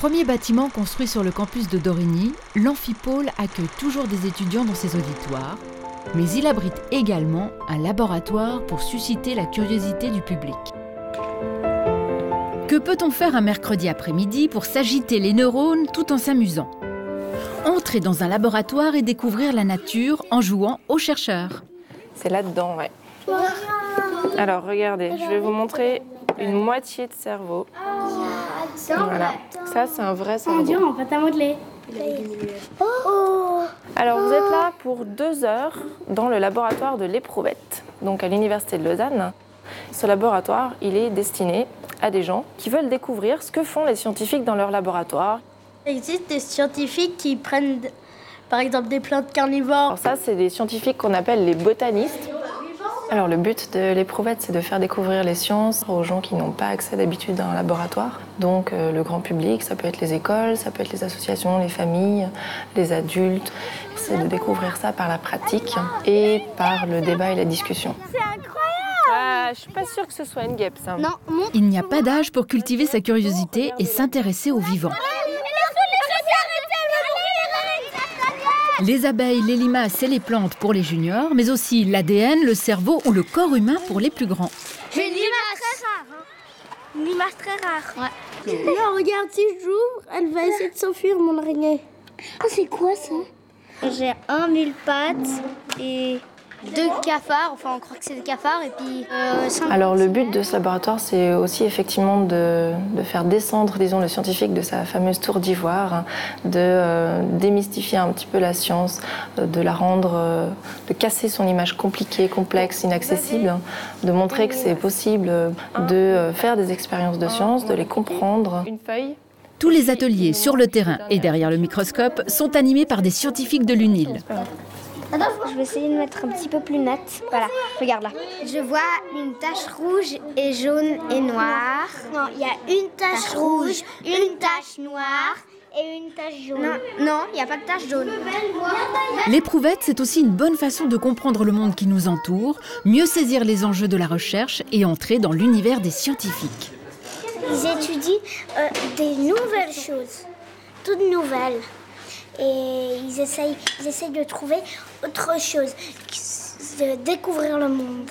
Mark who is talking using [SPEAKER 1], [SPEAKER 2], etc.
[SPEAKER 1] Premier bâtiment construit sur le campus de Dorigny, l'amphipôle accueille toujours des étudiants dans ses auditoires, mais il abrite également un laboratoire pour susciter la curiosité du public. Que peut-on faire un mercredi après-midi pour s'agiter les neurones tout en s'amusant? Entrer dans un laboratoire et découvrir la nature en jouant aux chercheurs.
[SPEAKER 2] C'est là-dedans, ouais. Alors regardez, je vais vous montrer une moitié de cerveau. Voilà, ça c'est un vrai cerveau.
[SPEAKER 3] on va modeler.
[SPEAKER 2] Alors vous êtes là pour deux heures dans le laboratoire de l'éprouvette, donc à l'université de Lausanne. Ce laboratoire, il est destiné à des gens qui veulent découvrir ce que font les scientifiques dans leur laboratoire.
[SPEAKER 3] Il existe des scientifiques qui prennent par exemple des plantes carnivores.
[SPEAKER 2] Alors ça, c'est des scientifiques qu'on appelle les botanistes. Alors le but de l'éprouvette, c'est de faire découvrir les sciences aux gens qui n'ont pas accès d'habitude à un laboratoire. Donc euh, le grand public, ça peut être les écoles, ça peut être les associations, les familles, les adultes. C'est de découvrir ça par la pratique et par le débat et la discussion.
[SPEAKER 3] C'est incroyable
[SPEAKER 2] Ah, je suis pas sûre que ce soit une guêpe, ça.
[SPEAKER 3] Non, mon...
[SPEAKER 1] Il n'y a pas d'âge pour cultiver sa curiosité et s'intéresser aux vivants. Les abeilles, les limaces et les plantes pour les juniors, mais aussi l'ADN, le cerveau ou le corps humain pour les plus grands.
[SPEAKER 3] J'ai une limace très rare. Hein. Une limace très rare. Ouais. Non, regarde, si j'ouvre, elle va essayer de s'enfuir, mon araignée. Ah, c'est quoi ça? J'ai un mille pattes et deux cafards. Enfin, on croit que c'est des cafards. Et puis, euh,
[SPEAKER 2] Alors le but de ce laboratoire, c'est aussi effectivement de, de faire descendre, disons, le scientifique de sa fameuse tour d'ivoire, hein, de euh, démystifier un petit peu la science, euh, de la rendre, euh, de casser son image compliquée, complexe, inaccessible, hein, de montrer que c'est possible de euh, faire des expériences de science, de les comprendre. Une feuille
[SPEAKER 1] Tous les ateliers sur le terrain et derrière le microscope sont animés par des scientifiques de l'UNIL.
[SPEAKER 3] Je vais essayer de mettre un petit peu plus nette. Voilà, regarde là. Je vois une tache rouge et jaune et noire. Non, il y a une tache, rouge, une tache noire et une tache jaune. Non, non, il n'y a pas de tache jaune.
[SPEAKER 1] L'éprouvette, c'est aussi une bonne façon de comprendre le monde qui nous entoure, mieux saisir les enjeux de la recherche et entrer dans l'univers des scientifiques.
[SPEAKER 3] Ils étudient euh, des nouvelles choses, toutes nouvelles. Et ils essayent, de trouver autre chose, de découvrir le monde.